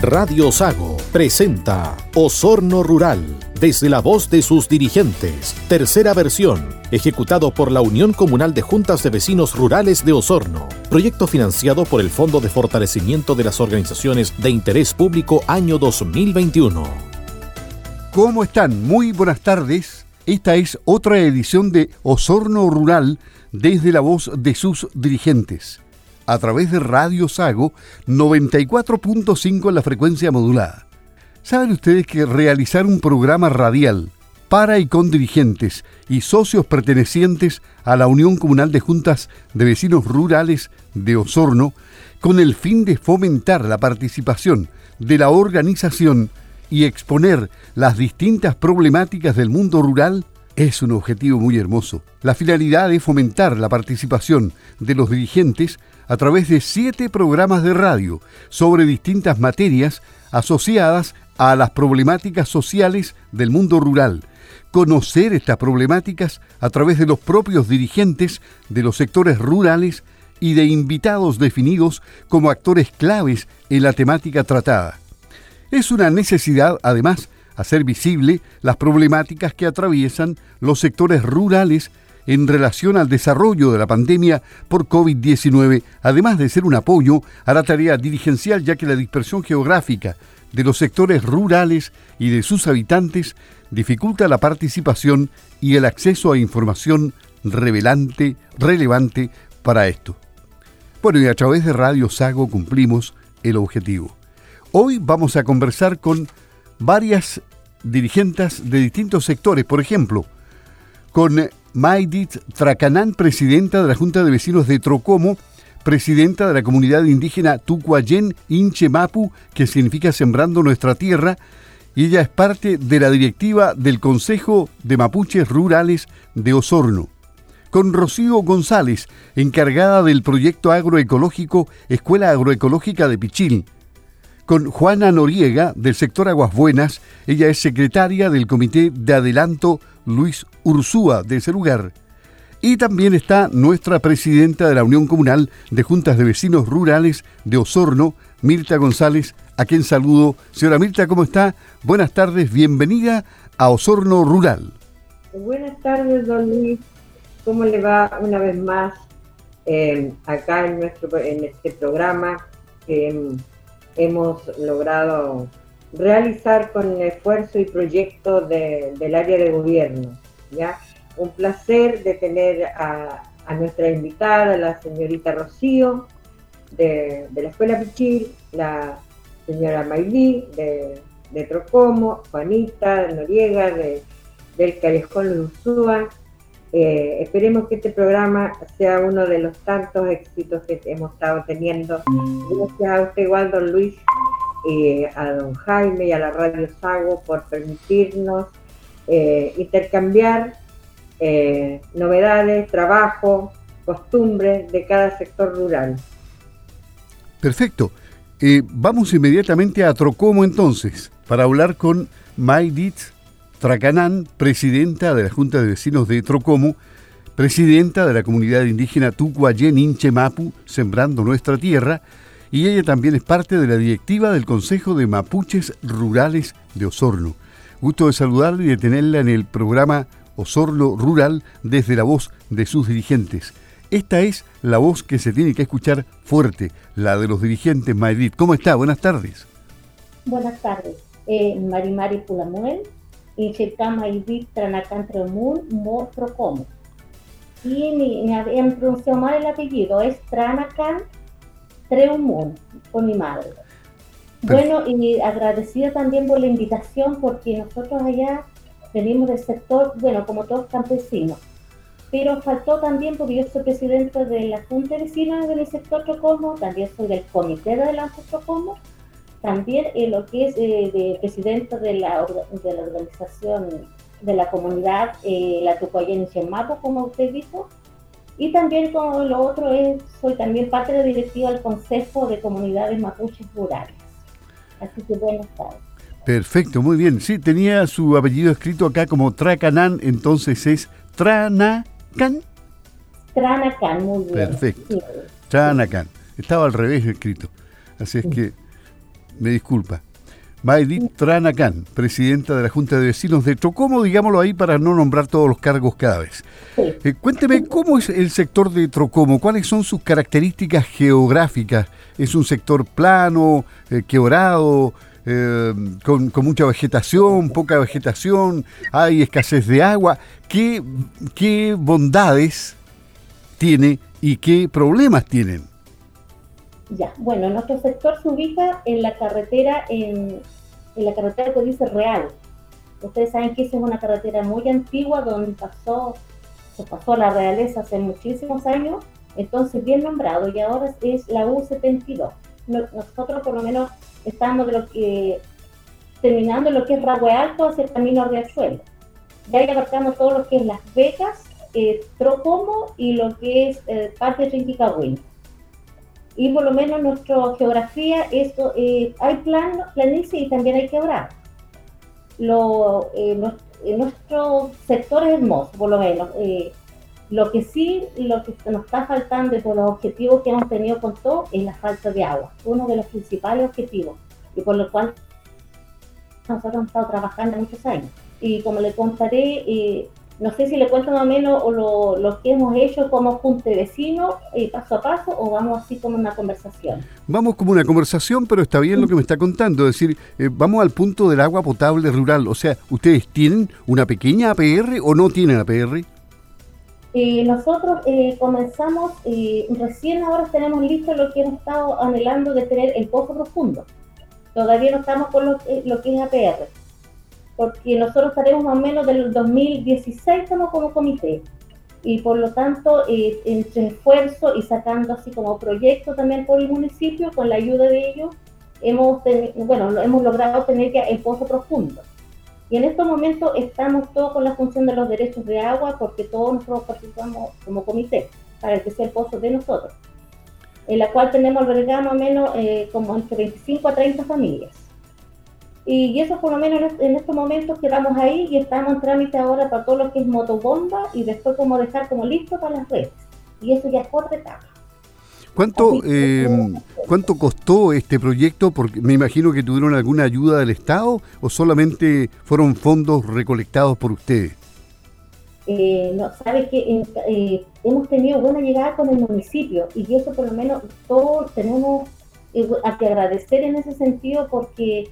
Radio Sago presenta Osorno Rural, desde la voz de sus dirigentes, tercera versión, ejecutado por la Unión Comunal de Juntas de Vecinos Rurales de Osorno, proyecto financiado por el Fondo de Fortalecimiento de las Organizaciones de Interés Público año 2021. ¿Cómo están? Muy buenas tardes. Esta es otra edición de Osorno Rural desde la voz de sus dirigentes a través de Radio Sago 94.5 en la frecuencia modulada. ¿Saben ustedes que realizar un programa radial para y con dirigentes y socios pertenecientes a la Unión Comunal de Juntas de Vecinos Rurales de Osorno, con el fin de fomentar la participación de la organización y exponer las distintas problemáticas del mundo rural, es un objetivo muy hermoso. La finalidad es fomentar la participación de los dirigentes a través de siete programas de radio sobre distintas materias asociadas a las problemáticas sociales del mundo rural. Conocer estas problemáticas a través de los propios dirigentes de los sectores rurales y de invitados definidos como actores claves en la temática tratada. Es una necesidad, además, hacer visible las problemáticas que atraviesan los sectores rurales en relación al desarrollo de la pandemia por COVID-19, además de ser un apoyo a la tarea dirigencial, ya que la dispersión geográfica de los sectores rurales y de sus habitantes dificulta la participación y el acceso a información revelante, relevante para esto. Bueno, y a través de Radio Sago cumplimos el objetivo. Hoy vamos a conversar con varias dirigentes de distintos sectores, por ejemplo, con Maidit Tracanán, presidenta de la Junta de Vecinos de Trocomo, presidenta de la comunidad indígena Tucuayén Inche Mapu, que significa Sembrando Nuestra Tierra, y ella es parte de la directiva del Consejo de Mapuches Rurales de Osorno. Con Rocío González, encargada del proyecto agroecológico Escuela Agroecológica de Pichil. Con Juana Noriega, del sector Aguas Buenas, ella es secretaria del Comité de Adelanto Luis Ursúa de ese lugar. Y también está nuestra presidenta de la Unión Comunal de Juntas de Vecinos Rurales de Osorno, Mirta González, a quien saludo. Señora Mirta, ¿cómo está? Buenas tardes, bienvenida a Osorno Rural. Buenas tardes, don Luis. ¿Cómo le va una vez más eh, acá en, nuestro, en este programa que hemos logrado realizar con esfuerzo y proyecto del área de gobierno. ¿ya? Un placer de tener a, nuestra invitada, la señorita Rocío, de, la Escuela Pichil, la señora Maylí, de, de Trocomo, Juanita Noriega, de, del Callejón Luzúa. Eh, esperemos que este programa sea uno de los tantos éxitos que hemos estado teniendo. Gracias a usted igual, don Luis, eh, a don Jaime y a la Radio Sago por permitirnos eh, intercambiar eh, novedades, trabajo, costumbres de cada sector rural. Perfecto. vamos inmediatamente a Trocomo entonces, para hablar con Maidit Tracanán, presidenta de la Junta de Vecinos de Trocomo, presidenta de la comunidad indígena Tucuayén Inche Sembrando Nuestra Tierra, y ella también es parte de la directiva del Consejo de Mapuches Rurales de Osorno. Gusto de saludarla y de tenerla en el programa Osorno Rural desde la voz de sus dirigentes. Esta es la voz que se tiene que escuchar fuerte, la de los dirigentes Madrid. ¿Cómo está? Buenas tardes. Buenas tardes. Eh, Marimari Pulamuel, Incheta Madrid Tranacan Motro Como. Y me, me pronunciado mal el apellido, es Tranacan Treumun con mi madre. Bueno, y agradecida también por la invitación porque nosotros allá venimos del sector, bueno, como todos campesinos, pero faltó también porque yo soy presidente de la Junta de Vecinos del sector Trocomo, también soy del comité de la Trocomo, también en lo que es eh, de presidente de la, de la organización de la comunidad, eh, la Tucoyen Chemapo, como usted dijo, y también con lo otro es, soy también parte de directiva del Consejo de Comunidades Mapuches Rurales. Así que buenas tardes. Perfecto, muy bien. Sí, tenía su apellido escrito acá como Tracanán, entonces es Tranacan. Tranacan, muy bien. Perfecto. Tranacan. Estaba al revés escrito. Así es que me disculpa. Maedit Tranacán, presidenta de la Junta de Vecinos de Trocomo, digámoslo ahí para no nombrar todos los cargos cada vez. Eh, cuénteme, ¿cómo es el sector de Trocomo? ¿Cuáles son sus características geográficas? ¿Es un sector plano, eh, quebrado, eh, con, mucha vegetación, poca vegetación? ¿Hay escasez de agua? ¿Qué, qué bondades tiene y qué problemas tienen? Ya, bueno, nuestro sector se ubica en la carretera, en, la carretera que dice Real. Ustedes saben que esa es una carretera muy antigua donde pasó, se pasó la realeza hace muchísimos años, entonces bien nombrado, y ahora es la U72. Nosotros por lo menos estamos de lo que, terminando lo que es Ragüe Alto hacia el camino a Riachuelo. De ahí abarcamos todo lo que es Las Becas, eh, Trocomo y lo que es eh, parte de Rinquicahuín y por lo menos nuestra geografía, esto, eh, hay plan, planicie y también hay quebrada. Lo, eh, nuestro sector es hermoso, por lo menos. Eh, lo que sí, lo que nos está faltando y por los objetivos que hemos tenido con todo es la falta de agua, uno de los principales objetivos, y por lo cual nosotros hemos estado trabajando muchos años. Y como le contaré, eh, no sé si le cuento más o menos lo, lo que hemos hecho como junte vecino, eh, paso a paso, o vamos así como una conversación. Vamos como una conversación, pero está bien lo que me está contando. Es decir, eh, vamos al punto del agua potable rural. O sea, ¿ustedes tienen una pequeña APR o no tienen APR? Eh, nosotros comenzamos, recién ahora tenemos listo lo que hemos estado anhelando de tener el pozo profundo. Todavía no estamos con lo, lo que es APR porque nosotros estaremos más o menos del 2016 estamos como comité. Y por lo tanto eh, entre esfuerzo y sacando así como proyecto también por el municipio con la ayuda de ellos hemos bueno hemos logrado tener ya el pozo profundo. Y en estos momentos estamos todos con la función de los derechos de agua porque todos nosotros participamos como comité para que sea el pozo de nosotros en la cual tenemos albergado más o menos eh, como entre 25 a 30 familias y eso por lo menos en estos momentos quedamos ahí y estamos en trámite ahora para todo lo que es motobomba y después como dejar como listo para las redes. Y eso ya es otra etapa. ¿Cuánto, eh, ¿Cuánto costó este proyecto? Porque me imagino que tuvieron alguna ayuda del Estado o solamente fueron fondos recolectados por ustedes. Eh, no, sabe que eh, hemos tenido buena llegada con el municipio y eso por lo menos todos tenemos a que agradecer en ese sentido porque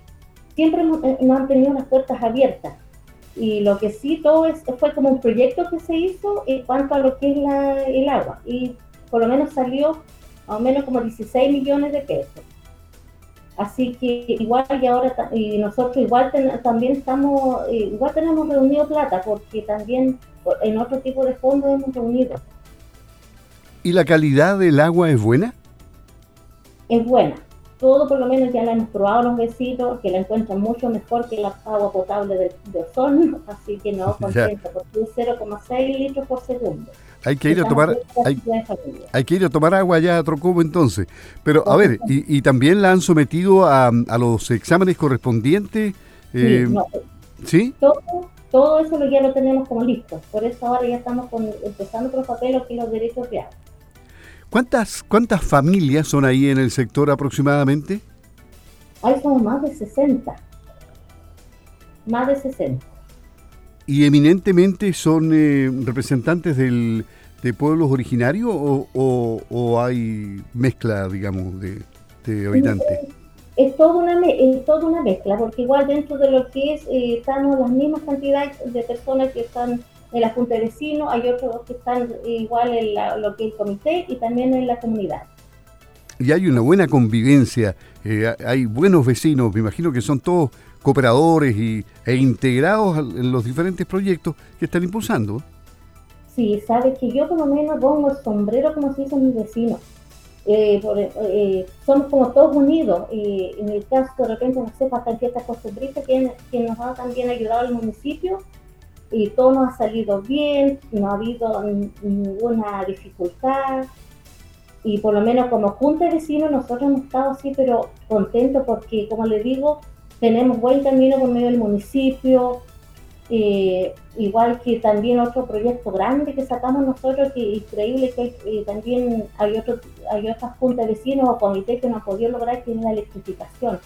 siempre eh, no han tenido las puertas abiertas. Y lo que sí, todo es, fue como un proyecto que se hizo en cuanto a lo que es la, el agua. Y por lo menos salió más o menos como 16 millones de pesos. Así que igual y ahora y nosotros igual también estamos, eh, igual tenemos reunido plata porque también en otro tipo de fondos hemos reunido. ¿Y la calidad del agua es buena? Es buena todo por lo menos ya la hemos probado los vecinos, que la encuentran mucho mejor que la agua potable de, de Osorno, así que no contenta, porque es 0,6 litros por segundo. Hay que ir a tomar hay, que ir a tomar agua ya a Trocomo entonces. Pero a ver, y, y, también la han sometido a, a los exámenes correspondientes. Eh, sí, Todo, todo eso ya lo tenemos como listo. Por eso ahora ya estamos con, empezando con los papeles y los derechos de agua. ¿Cuántas, ¿Cuántas familias son ahí en el sector aproximadamente? Ahí somos más de 60. Más de 60. ¿Y eminentemente son eh, representantes del, de pueblos originarios o, o, hay mezcla, digamos, de, de habitantes? Es, toda una, es toda una mezcla, porque igual dentro de lo que es, eh, estamos las mismas cantidades de personas que están en la Junta de Vecinos, hay otros que están igual en lo que es el comité y también en la comunidad. Y hay una buena convivencia, eh, hay buenos vecinos, me imagino que son todos cooperadores y, e integrados en los diferentes proyectos que están impulsando. Sí, sabes que yo por lo menos pongo el sombrero como se dice mis vecinos. Eh, eh, somos como todos unidos. y en el caso de repente, no sé, para fiestas costumbristas, que, que nos ha también ayudado el municipio, y todo nos ha salido bien, no ha habido ninguna dificultad. Y por lo menos como junta de vecinos nosotros hemos estado así pero contentos porque como les digo tenemos buen camino por medio del municipio eh, igual que también otro proyecto grande que sacamos nosotros que increíble que eh, también hay otro hay otras juntas de vecinos o comités que no han lograr que es la electrificación.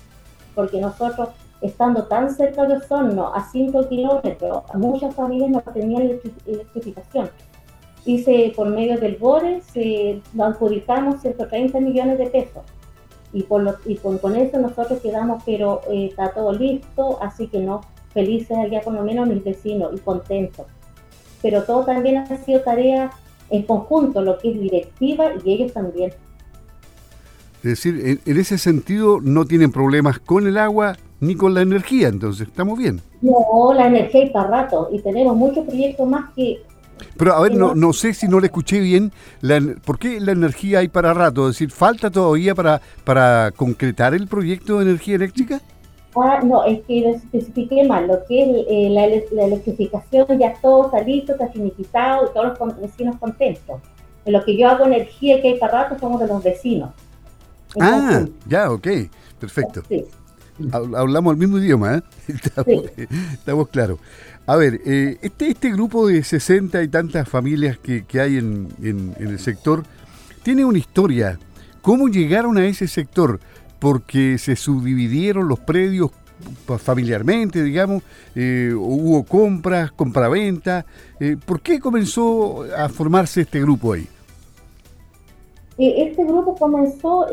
Porque nosotros, estando tan cerca de Osorno, a 5 kilómetros, muchas familias no tenían electrificación. Y se, por medio del BORE se, adjudicamos 130 millones de pesos. Y, por lo, y con, con, eso nosotros quedamos, pero eh, está todo listo, así que no, felices allá por lo menos mis vecinos y contentos. Pero todo también ha sido tarea en conjunto, lo que es directiva y ellos también. Es decir, en, ese sentido no tienen problemas con el agua ni con la energía, entonces estamos bien. No, la energía hay para rato y tenemos muchos proyectos más que... Pero a ver, no, no sé si no le escuché bien, la, ¿por qué la energía hay para rato? Es decir, ¿falta todavía para, para concretar el proyecto de energía eléctrica? Ah, no, es que lo especifiqué mal, lo que es eh, la, la, electrificación ya todo está listo, está finiquitado y todos los vecinos contentos. En lo que yo hago energía que hay para rato somos de los vecinos. ah, ya, ok, perfecto. Hablamos el mismo idioma, ¿eh? Estamos, claros. A ver, eh, este, este grupo de 60 y tantas familias que, que hay en, en, en el sector tiene una historia. ¿Cómo llegaron a ese sector? porque se subdividieron los predios familiarmente, digamos, eh, hubo compras, compraventa. Eh, ¿Por qué comenzó a formarse este grupo ahí? Eh, este grupo comenzó,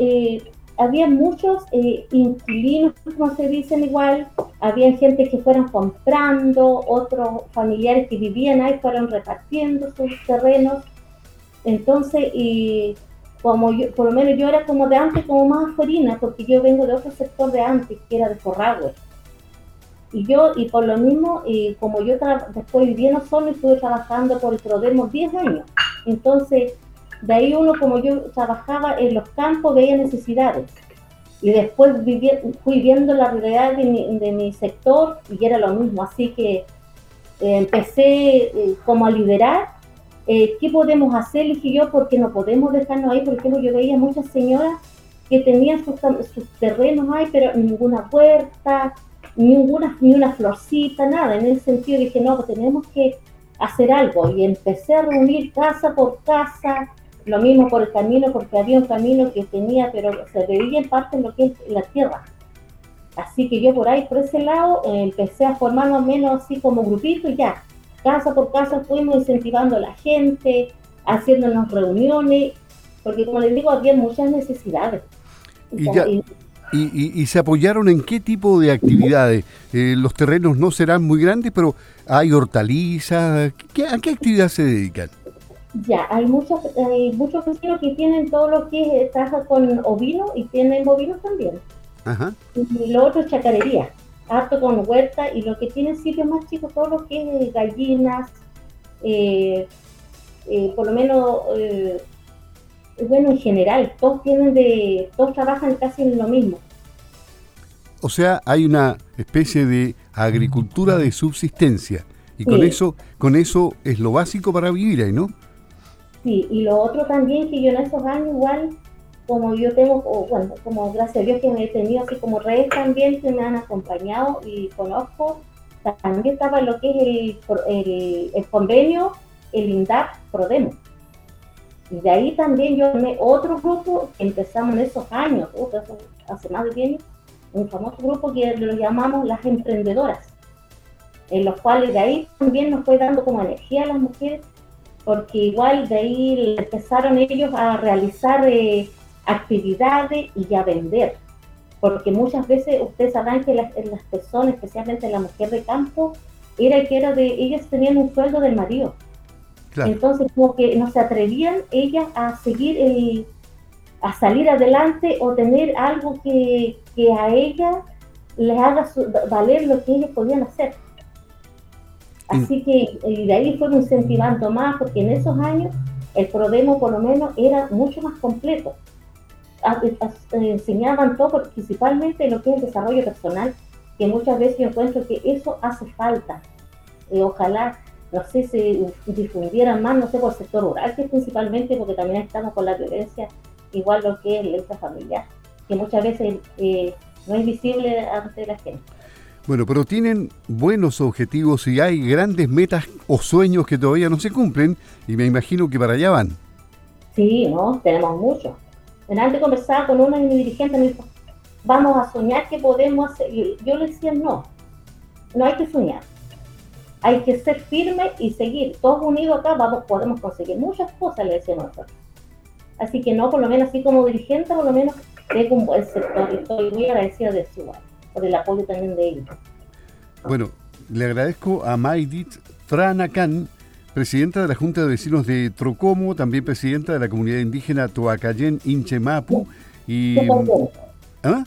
había muchos inquilinos, como se dicen igual, había gente que fueron comprando, otros familiares que vivían ahí fueron repartiendo sus terrenos. Entonces, como yo, por lo menos yo era como de antes, como más afuerina, porque yo vengo de otro sector de antes, que era de Forragüe. Y yo, y por lo mismo, como yo después viví en Osorno, estuve trabajando por el Prodemo 10 años. Entonces, de ahí uno, como yo trabajaba en los campos, veía necesidades. Y después viví, fui viendo la realidad de mi, sector y era lo mismo. Así que eh, empecé eh, como a liderar eh, ¿qué podemos hacer? Dije yo, porque no podemos dejarnos ahí. Por ejemplo, yo veía muchas señoras que tenían sus, terrenos ahí, pero ninguna puerta, ninguna, ni una florcita, nada. En ese sentido dije, no, pues tenemos que hacer algo. Y empecé a reunir casa por casa, lo mismo por el camino, porque había un camino que tenía, pero se veía en parte en lo que es la tierra. Así que yo por ahí, por ese lado, eh, empecé a formar más o menos así como grupito y ya casa por casa fuimos incentivando a la gente, haciéndonos reuniones, porque como les digo, había muchas necesidades. Y, se apoyaron en qué tipo de actividades? Eh, los terrenos no serán muy grandes, pero hay hortalizas. ¿A qué actividad se dedican? Ya, hay muchos, hay muchos vecinos que tienen todo lo que es trabaja con ovino y tienen bovinos también. Ajá. Y lo otro es chacarería harto con huerta y lo que tiene sitios más chicos, todo lo que es gallinas, eh, eh, por lo menos, eh, bueno, en general, todos tienen de, todos trabajan casi en lo mismo. O sea, hay una especie de agricultura de subsistencia y con eso, con eso es lo básico para vivir ahí, ¿no? Sí, y lo otro también que yo en esos años igual como yo tengo, bueno, como gracias a Dios que me he tenido así como redes también que me han acompañado y conozco, también estaba lo que es el, el, convenio, el INDAP PRODEMO. Y de ahí también yo me otro grupo empezamos en esos años, hace más de 10 años, un famoso grupo que lo llamamos las emprendedoras, en los cuales de ahí también nos fue dando como energía a las mujeres, porque igual de ahí empezaron ellos a realizar eh, actividades y a vender. Porque muchas veces ustedes sabrán que las, las personas, especialmente la mujer de campo, era que era de, ellas tenían un sueldo del marido. Entonces, como que no se atrevían ellas a seguir, a salir adelante o tener algo que, que a ella les haga valer lo que ellas podían hacer. Así que y de ahí fueron incentivando más, porque en esos años el Prodemo por lo menos era mucho más completo enseñaban todo, principalmente lo que es el desarrollo personal, que muchas veces yo encuentro que eso hace falta. Eh, ojalá, no sé, se difundiera más, no sé, por el sector rural, que principalmente porque también estamos con la violencia, igual lo que es la familiar, que muchas veces eh, no es visible ante la gente. Bueno, pero tienen buenos objetivos y hay grandes metas o sueños que todavía no se cumplen y me imagino que para allá van. Sí, no, tenemos muchos. Antes conversaba con uno de mis dirigentes, me dijo, vamos a soñar que podemos hacer. Yo le decía, no, no hay que soñar. Hay que ser firme y seguir. Todos unidos acá vamos, podemos conseguir muchas cosas, le decía nosotros. Así que no, por lo menos así como dirigente, por lo menos tengo un buen sector y estoy muy agradecida de su por el apoyo también de ellos. Bueno, le agradezco a Maidit Tranacan, presidenta de la Junta de Vecinos de Trocomo, también presidenta de la comunidad indígena Toacayén Inchemapu y... ¿Ah?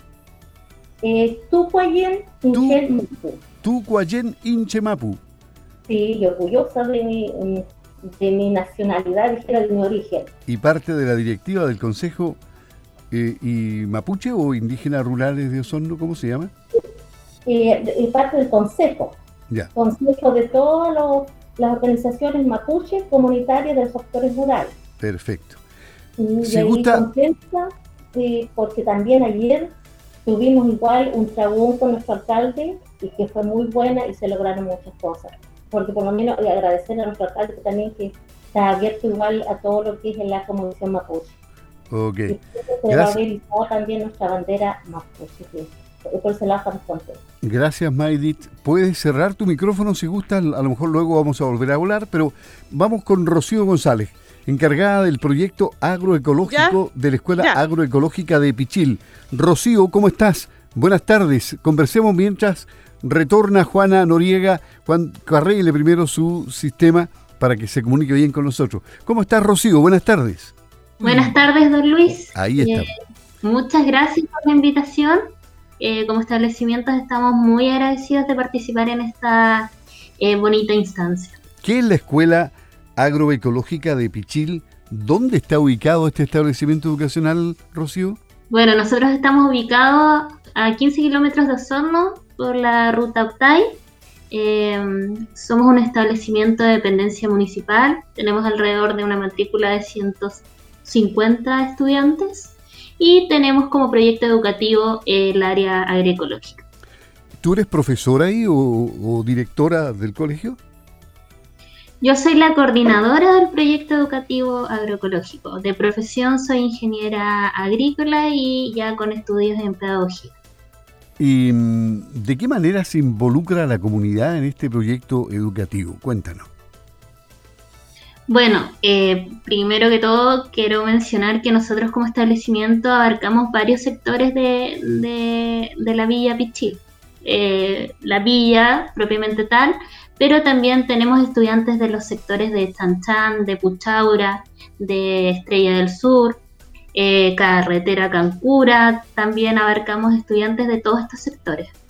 Eh, Inchemapu. Tucuayén Inchemapu. Sí, y orgullosa de mi, de mi nacionalidad, de mi origen. Y parte de la directiva del Consejo eh, y Mapuche o Indígenas Rurales de Osorno, ¿cómo se llama? Eh, parte del Consejo. Ya. Consejo de todas las organizaciones mapuche comunitarias de los sectores rurales. Perfecto. Y si gusta... contenta, porque también ayer tuvimos igual un trabón con nuestro alcalde y que fue muy buena y se lograron muchas cosas. Porque por lo menos agradecer a nuestro alcalde también que está abierto igual a todo lo que es en la comunicación mapuche. Ok. Y se también nuestra bandera mapuche. Por ese lado estamos Gracias, Maidit. Puedes cerrar tu micrófono si gustas, a lo mejor luego vamos a volver a hablar, pero vamos con Rocío González, encargada del proyecto agroecológico de la Escuela Agroecológica de Pichil. Rocío, ¿cómo estás? Buenas tardes. Conversemos mientras retorna Juana Noriega. Juan, carregle primero su sistema para que se comunique bien con nosotros. ¿Cómo estás, Rocío? Buenas tardes. Buenas tardes, don Luis. Ahí está. Eh, muchas gracias por la invitación. Eh, como establecimientos estamos muy agradecidos de participar en esta eh, bonita instancia. ¿Qué es la Escuela Agroecológica de Pichil? ¿Dónde está ubicado este establecimiento educacional, Rocío? Bueno, nosotros estamos ubicados a 15 kilómetros de Osorno por la ruta Octay. Em, somos un establecimiento de dependencia municipal. Tenemos alrededor de una matrícula de 150 estudiantes y tenemos como proyecto educativo el área agroecológica. ¿Tú eres profesora ahí o directora del colegio? Yo soy la coordinadora del proyecto educativo agroecológico. De profesión soy ingeniera agrícola y ya con estudios en pedagogía. ¿Y mm, de qué manera se involucra la comunidad en este proyecto educativo? Cuéntanos. Bueno, eh, primero que todo quiero mencionar que nosotros como establecimiento abarcamos varios sectores de, la Villa Pichil. Eh, la villa propiamente tal, pero también tenemos estudiantes de los sectores de Chanchan, de Puchaura, de Estrella del Sur, eh, Carretera Cancura, también abarcamos estudiantes de todos estos sectores.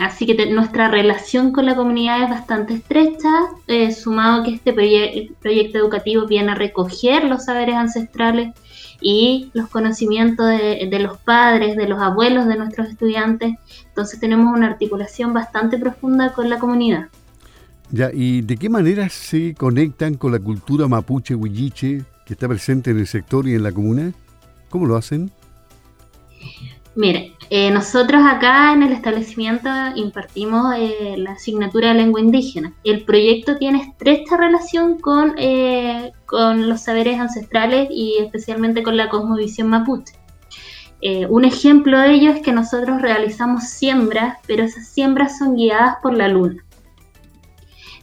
Así que nuestra relación con la comunidad es bastante estrecha, eh, sumado que este proyecto educativo viene a recoger los saberes ancestrales y los conocimientos de, los padres, de los abuelos de nuestros estudiantes. Entonces tenemos una articulación bastante profunda con la comunidad. Ya, ¿y de qué manera se conectan con la cultura mapuche huilliche que está presente en el sector y en la comuna? ¿Cómo lo hacen? Mire, eh, nosotros acá en el establecimiento impartimos eh, la asignatura de lengua indígena. El proyecto tiene estrecha relación con, eh, con los saberes ancestrales y especialmente con la cosmovisión mapuche. un ejemplo de ello es que nosotros realizamos siembras, pero esas siembras son guiadas por la luna.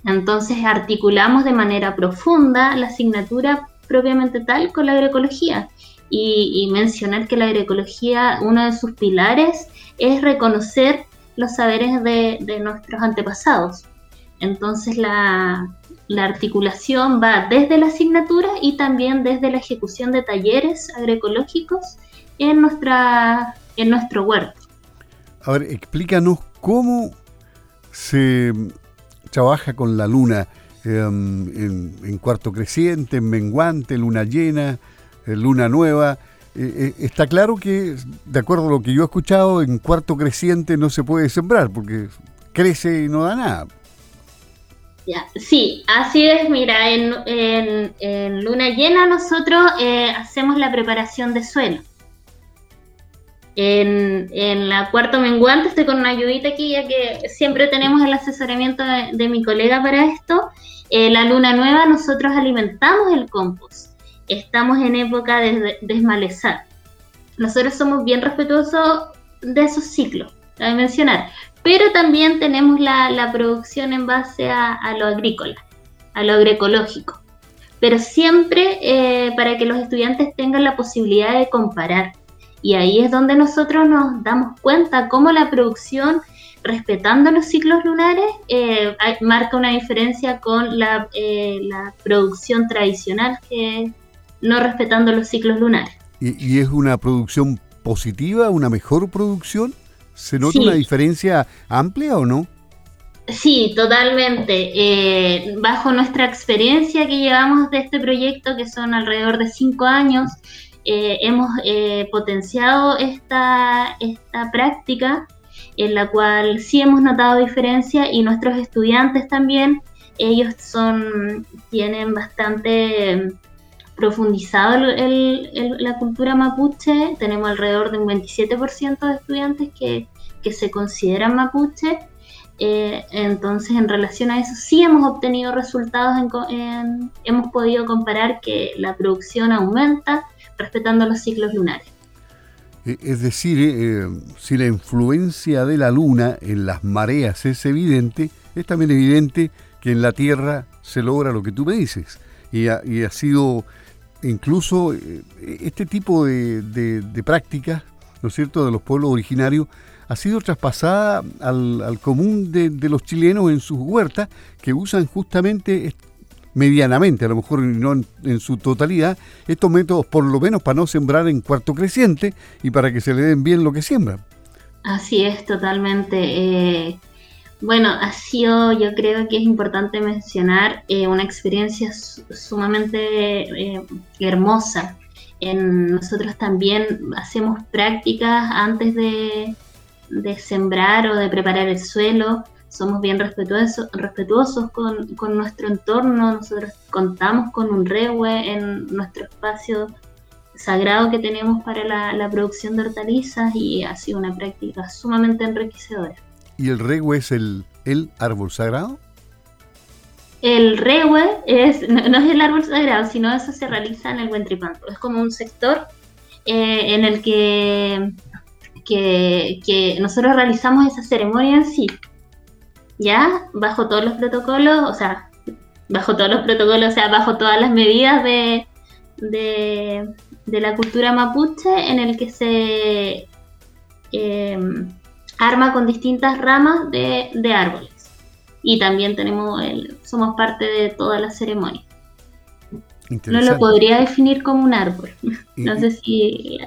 Entonces articulamos de manera profunda la asignatura propiamente tal con la agroecología y, mencionar que la agroecología, uno de sus pilares es reconocer los saberes de, nuestros antepasados. Entonces la, articulación va desde la asignatura y también desde la ejecución de talleres agroecológicos en, nuestra, en nuestro huerto. A ver, explícanos cómo se trabaja con la luna em, en, en, cuarto creciente, en menguante, luna llena, eh, luna nueva. Eh, eh, está claro que, de acuerdo a lo que yo he escuchado, en cuarto creciente no se puede sembrar porque crece y no da nada. sí, así es. Mira, en, luna llena nosotros hacemos la preparación de suelo. En, la cuarto menguante estoy con una ayudita aquí, ya que siempre tenemos el asesoramiento de, mi colega para esto. la luna nueva nosotros alimentamos el compost estamos en época de desmalezar. nosotros somos bien respetuosos de esos ciclos, cabe mencionar, pero también tenemos la, producción en base a, lo agrícola, a lo agroecológico, pero siempre eh, para que los estudiantes tengan la posibilidad de comparar. Y ahí es donde nosotros nos damos cuenta cómo la producción, respetando los ciclos lunares, eh, marca una diferencia con la, eh, la producción tradicional que no respetando los ciclos lunares. ¿Y, es una producción positiva, una mejor producción? ¿Se nota una diferencia amplia o no? Sí, totalmente. Eh, bajo nuestra experiencia que llevamos de este proyecto, que son alrededor de cinco años, eh, hemos eh, potenciado esta, esta práctica en la cual sí hemos notado diferencia y nuestros estudiantes también, ellos son, tienen bastante profundizado la cultura mapuche, tenemos alrededor de un 27% de estudiantes que, se consideran mapuche, eh, entonces en relación a eso sí hemos obtenido resultados, hemos podido comparar que la producción aumenta respetando los ciclos lunares. Eh, es decir, eh, si la influencia de la luna en las mareas es evidente, es también evidente que en la Tierra se logra lo que tú me dices. Y ha sido incluso eh, este tipo de, prácticas, ¿no es cierto?, de los pueblos originarios, ha sido traspasada al, común de, los chilenos en sus huertas, que usan justamente medianamente, a lo mejor no en, su totalidad, estos métodos por lo menos para no sembrar en cuarto creciente y para que se le den bien lo que siembran. Así es, totalmente. Eh, bueno, ha sido, yo creo que es importante mencionar eh, una experiencia sumamente eh, hermosa. En, nosotros también hacemos prácticas antes de, sembrar o de preparar el suelo. Somos bien respetuosos, respetuosos con, nuestro entorno. Nosotros contamos con un rehue en nuestro espacio sagrado que tenemos para la, la producción de hortalizas y ha sido una práctica sumamente enriquecedora. ¿Y el rehue es el, el árbol sagrado? El rehue es, no, es el árbol sagrado, sino eso se realiza en el Huentripanto. Es como un sector eh, en el que, que, nosotros realizamos esa ceremonia en sí. ¿Ya? Bajo todos los protocolos, o sea, bajo todos los protocolos, o sea, bajo todas las medidas de, de, la cultura mapuche, en el que se... Eh, arma con distintas ramas de, árboles. Y también tenemos el, somos parte de toda la ceremonia. No lo podría definir como un árbol. No sé si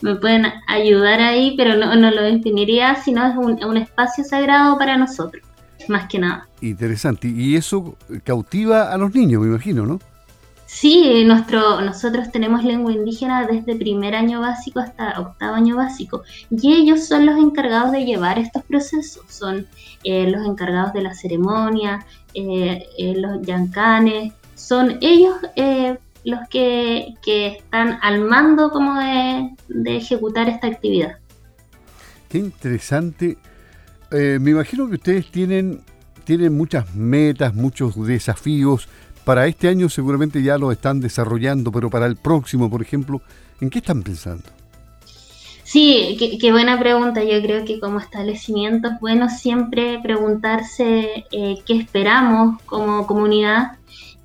me pueden ayudar ahí, pero no, no lo definiría, sino es un, un, espacio sagrado para nosotros, más que nada. Interesante. Y eso cautiva a los niños, me imagino, ¿no? Sí, nuestro, nosotros tenemos lengua indígena desde primer año básico hasta octavo año básico y ellos son los encargados de llevar estos procesos, son eh, los encargados de la ceremonia, eh, eh, los yancanes, son ellos los que, están al mando como de, de ejecutar esta actividad. Qué interesante. me imagino que ustedes tienen, tienen muchas metas, muchos desafíos para este año seguramente ya lo están desarrollando, pero para el próximo, por ejemplo, ¿en qué están pensando? Sí, qué, buena pregunta. Yo creo que como establecimiento es bueno siempre preguntarse eh, qué esperamos como comunidad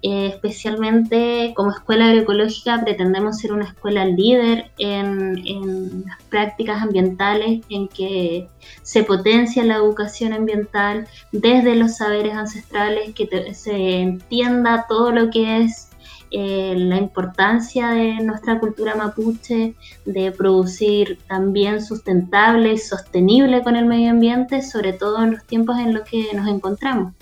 eh, especialmente como escuela agroecológica pretendemos ser una escuela líder en, las prácticas ambientales, en que se potencia la educación ambiental desde los saberes ancestrales, que se entienda todo lo que es eh, la importancia de nuestra cultura mapuche, de producir también sustentable y sostenible con el medio ambiente, sobre todo en los tiempos en los que nos encontramos,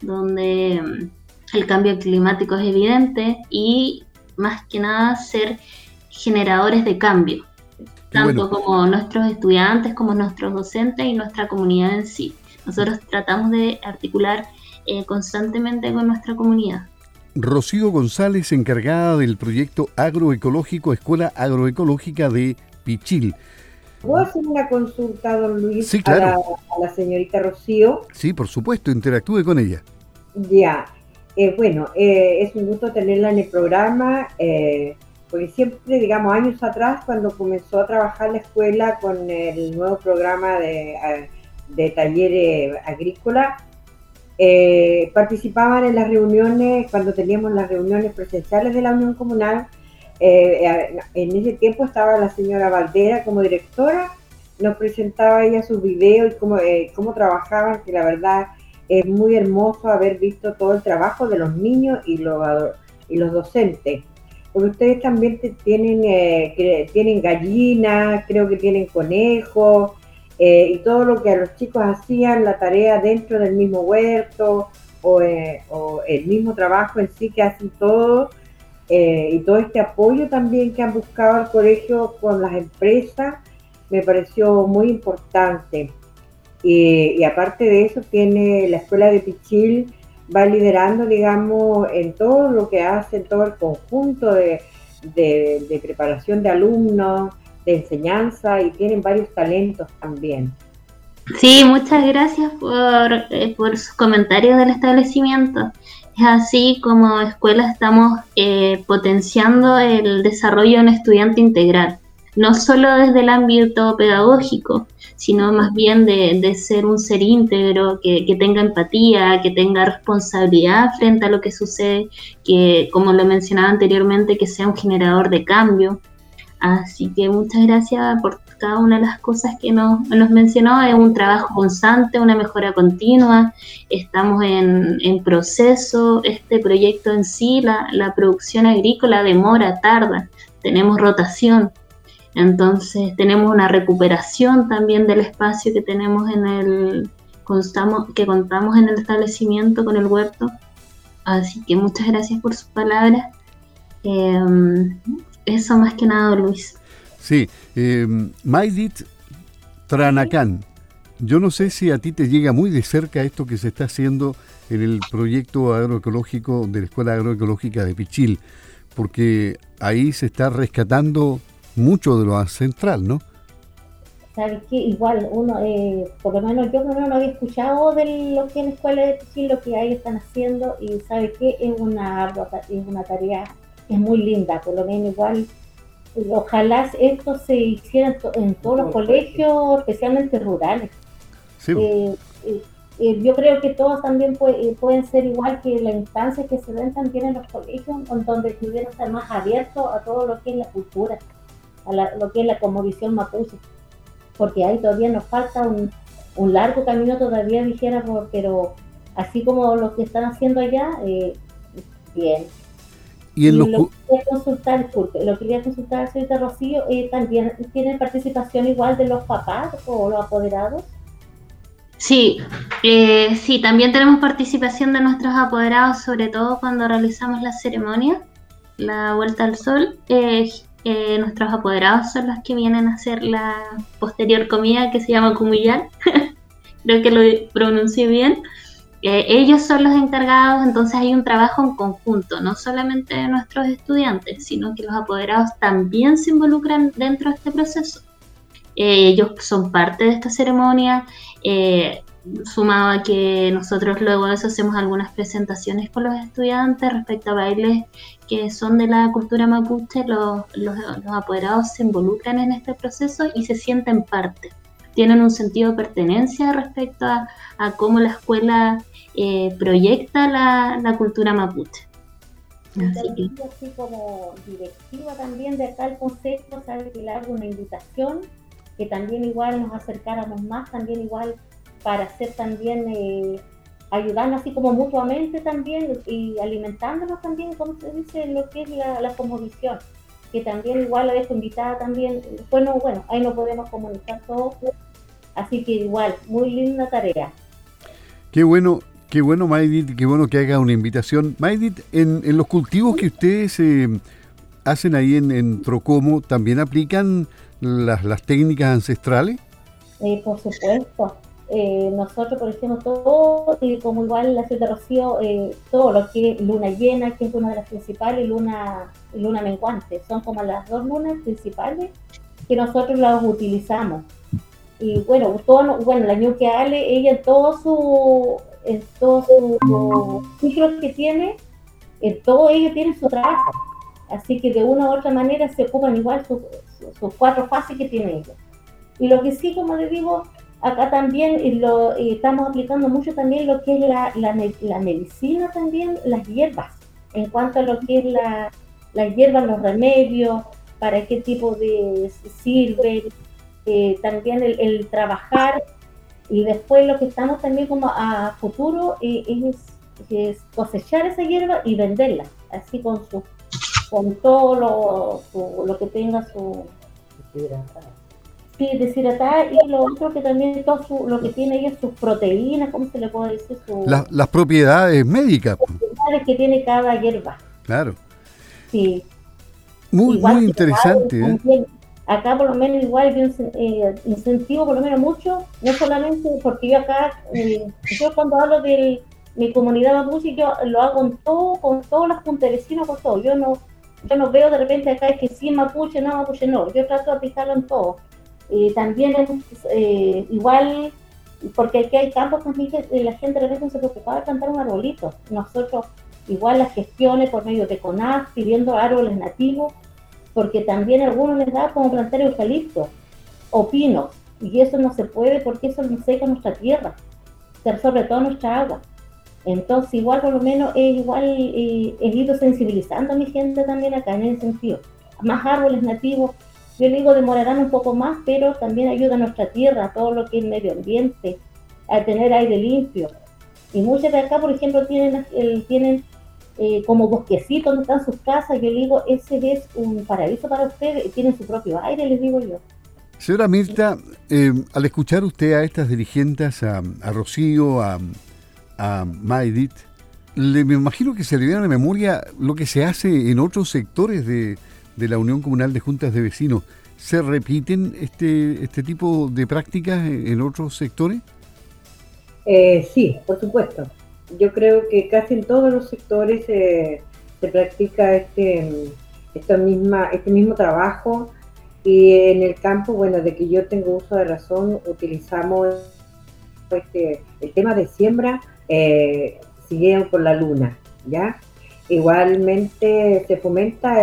donde el cambio climático es evidente y más que nada ser generadores de cambio, tanto como nuestros estudiantes, como nuestros docentes y nuestra comunidad en sí. Nosotros tratamos de articular eh, constantemente con nuestra comunidad. Rocío González, encargada del proyecto agroecológico Escuela Agroecológica de Pichil. ¿Puedo hacer una consulta, don Luis, sí, claro. a, la, a la señorita Rocío? Sí, por supuesto, interactúe con ella. Ya. Eh, bueno, eh, es un gusto tenerla en el programa. Eh, porque siempre, digamos, años atrás, cuando comenzó a trabajar la escuela con el nuevo programa de, de talleres agrícolas, eh, participaban en las reuniones, cuando teníamos las reuniones presenciales de la Unión Comunal, eh, en ese tiempo estaba la señora Valdera como directora, nos presentaba ella sus videos y cómo, eh, cómo trabajaban, que la verdad es muy hermoso haber visto todo el trabajo de los niños y los, y los docentes. Porque ustedes también tienen, eh, tienen gallinas, creo que tienen conejos, y todo lo que a los chicos hacían, la tarea dentro del mismo huerto, o, o el mismo trabajo en sí que hacen todos, eh, y todo este apoyo también que han buscado al colegio con las empresas me pareció muy importante. Y, aparte de eso, tiene la escuela de Pichil, va liderando, digamos, en todo lo que hace, en todo el conjunto de, preparación de alumnos, de enseñanza, y tienen varios talentos también. Sí, muchas gracias por, eh, por sus comentarios del establecimiento. Es así como escuela estamos eh, potenciando el desarrollo de un estudiante integral, no solo desde el ámbito pedagógico, sino más bien de, ser un ser íntegro, que, tenga empatía, que tenga responsabilidad frente a lo que sucede, que como lo mencionaba anteriormente, que sea un generador de cambio. Así que muchas gracias por cada una de las cosas que nos, mencionó. Es un trabajo constante, una mejora continua. Estamos en, proceso. Este proyecto en sí, la, la producción agrícola demora, tarda. Tenemos rotación. Entonces tenemos una recuperación también del espacio que tenemos en el que contamos en el establecimiento con el huerto. Así que muchas gracias por sus palabras. Em, eso más que nada, Luis. Sí, eh, Maidit Tranacan. Yo no sé si a ti te llega muy de cerca esto que se está haciendo en el proyecto agroecológico de la Escuela Agroecológica de Pichil, porque ahí se está rescatando mucho de lo central, ¿no? Sabes que igual uno, eh, por lo menos yo no había escuchado de lo que en la Escuela de Pichil, lo que ahí están haciendo, y sabe que es una, es una tarea, es muy linda, por lo menos igual ojalá esto se hiciera en todos los colegios, especialmente rurales. Eh, eh, eh, yo creo que todos también pueden ser igual que la instancia que se ven también en los colegios, donde pudieran estar más abiertos a todo lo que es la cultura, a lo que es la cosmovisión mapuche, porque ahí todavía nos falta un, un largo camino todavía, dijera, pero así como lo que están haciendo allá, bien, y lo que quería consultar, lo quería consultar, señorita Rocío, eh, ¿también tienen participación igual de los papás o los apoderados? Sí, eh, sí, también tenemos participación de nuestros apoderados, sobre todo cuando realizamos la ceremonia, la vuelta al sol. Eh, nuestros apoderados son los que vienen a hacer la posterior comida que se llama cumillar. Creo que lo pronuncié bien. Eh, ellos son los encargados, entonces hay un trabajo en conjunto, no solamente de nuestros estudiantes, sino que los apoderados también se involucran dentro de este proceso. Eh, ellos son parte de esta ceremonia, eh, sumado a que nosotros luego de eso hacemos algunas presentaciones con los estudiantes respecto a bailes que son de la cultura mapuche, los, los apoderados se involucran en este proceso y se sienten parte tienen un sentido de pertenencia respecto a, cómo la escuela eh, proyecta la, cultura mapuche. Así, así como directiva también de acá el consejo, sabe que le hago una invitación, que también igual nos acercáramos más, también igual para hacer también, eh, ayudarnos así como mutuamente también y alimentándonos también, como se dice, lo que es la, la que también igual la dejo invitada también, bueno, bueno, ahí no podemos comunicar todo, así que igual, muy linda tarea. Qué bueno, qué bueno Maidit, qué bueno que haga una invitación. Maidit, en, en los cultivos que ustedes eh, hacen ahí en, Trocomo, ¿también aplican las, las técnicas ancestrales? Eh, por supuesto. Eh, nosotros, por ejemplo, todo, como igual la ciudad de Rocío, todo lo que luna llena, que es una de las principales, luna luna menguante. Son como las dos lunas principales que nosotros las utilizamos. Y bueno, todo, bueno, la que Ale, ella en todo su, en todo su ciclo que tiene, en todo ella tiene su trabajo. Así que de una u otra manera se ocupan igual sus, cuatro fases que tiene ellos. Y lo que sí, como les digo, acá también lo, estamos aplicando mucho también lo que es la, la, medicina también, las hierbas, en cuanto a lo que es la, las hierbas, los remedios, para qué tipo de sirven, eh, también el, trabajar. Y después lo que estamos también como a futuro eh, es, cosechar esa hierba y venderla, así con su con todo lo, lo que tenga su sí, deshidratar y lo otro que también todo su, lo que tiene es sus proteínas, ¿cómo se le puede decir? las propiedades médicas. Las propiedades que tiene cada hierba. Claro. Sí. Muy, muy interesante. ¿eh? acá por lo menos igual yo eh, incentivo por lo menos mucho, no solamente porque yo acá, eh, yo cuando hablo de mi comunidad mapuche, yo lo hago en todo, con todas las juntas vecinos, con todo. Yo no, yo no veo de repente acá es que sí mapuche, no mapuche, no. Yo trato de aplicarlo en todo. Y también eh, igual, porque aquí hay campos también que la gente de repente se preocupaba de plantar un arbolito. Nosotros igual las gestiones por medio de CONAF, pidiendo árboles nativos, porque también a algunos les da como plantar eucalipto o pino, y eso no se puede porque eso seca nuestra tierra, se absorbe toda nuestra agua. Entonces, igual por lo menos es igual, eh, he ido sensibilizando a mi gente también acá en ese sentido. Más árboles nativos, yo digo, demorarán un poco más, pero también ayuda a nuestra tierra, a todo lo que es medio ambiente, a tener aire limpio. Y muchas de acá, por ejemplo, tienen, tienen eh, como bosquecitos donde están sus casas, yo digo, ese es un paraíso para ustedes, tienen su propio aire, les digo yo. Señora Mirta, eh, al escuchar usted a estas dirigentes, a, Rocío, a, a Maedit, le, me imagino que se le viene a la memoria lo que se hace en otros sectores de, de la Unión Comunal de Juntas de Vecinos. ¿Se repiten este, este tipo de prácticas en otros sectores? Eh, sí, por supuesto yo creo que casi en todos los sectores se practica este, esta misma, este mismo trabajo y en el campo, bueno, de que yo tengo uso de razón, utilizamos este, el tema de siembra eh, por la luna, ¿ya? Igualmente se fomenta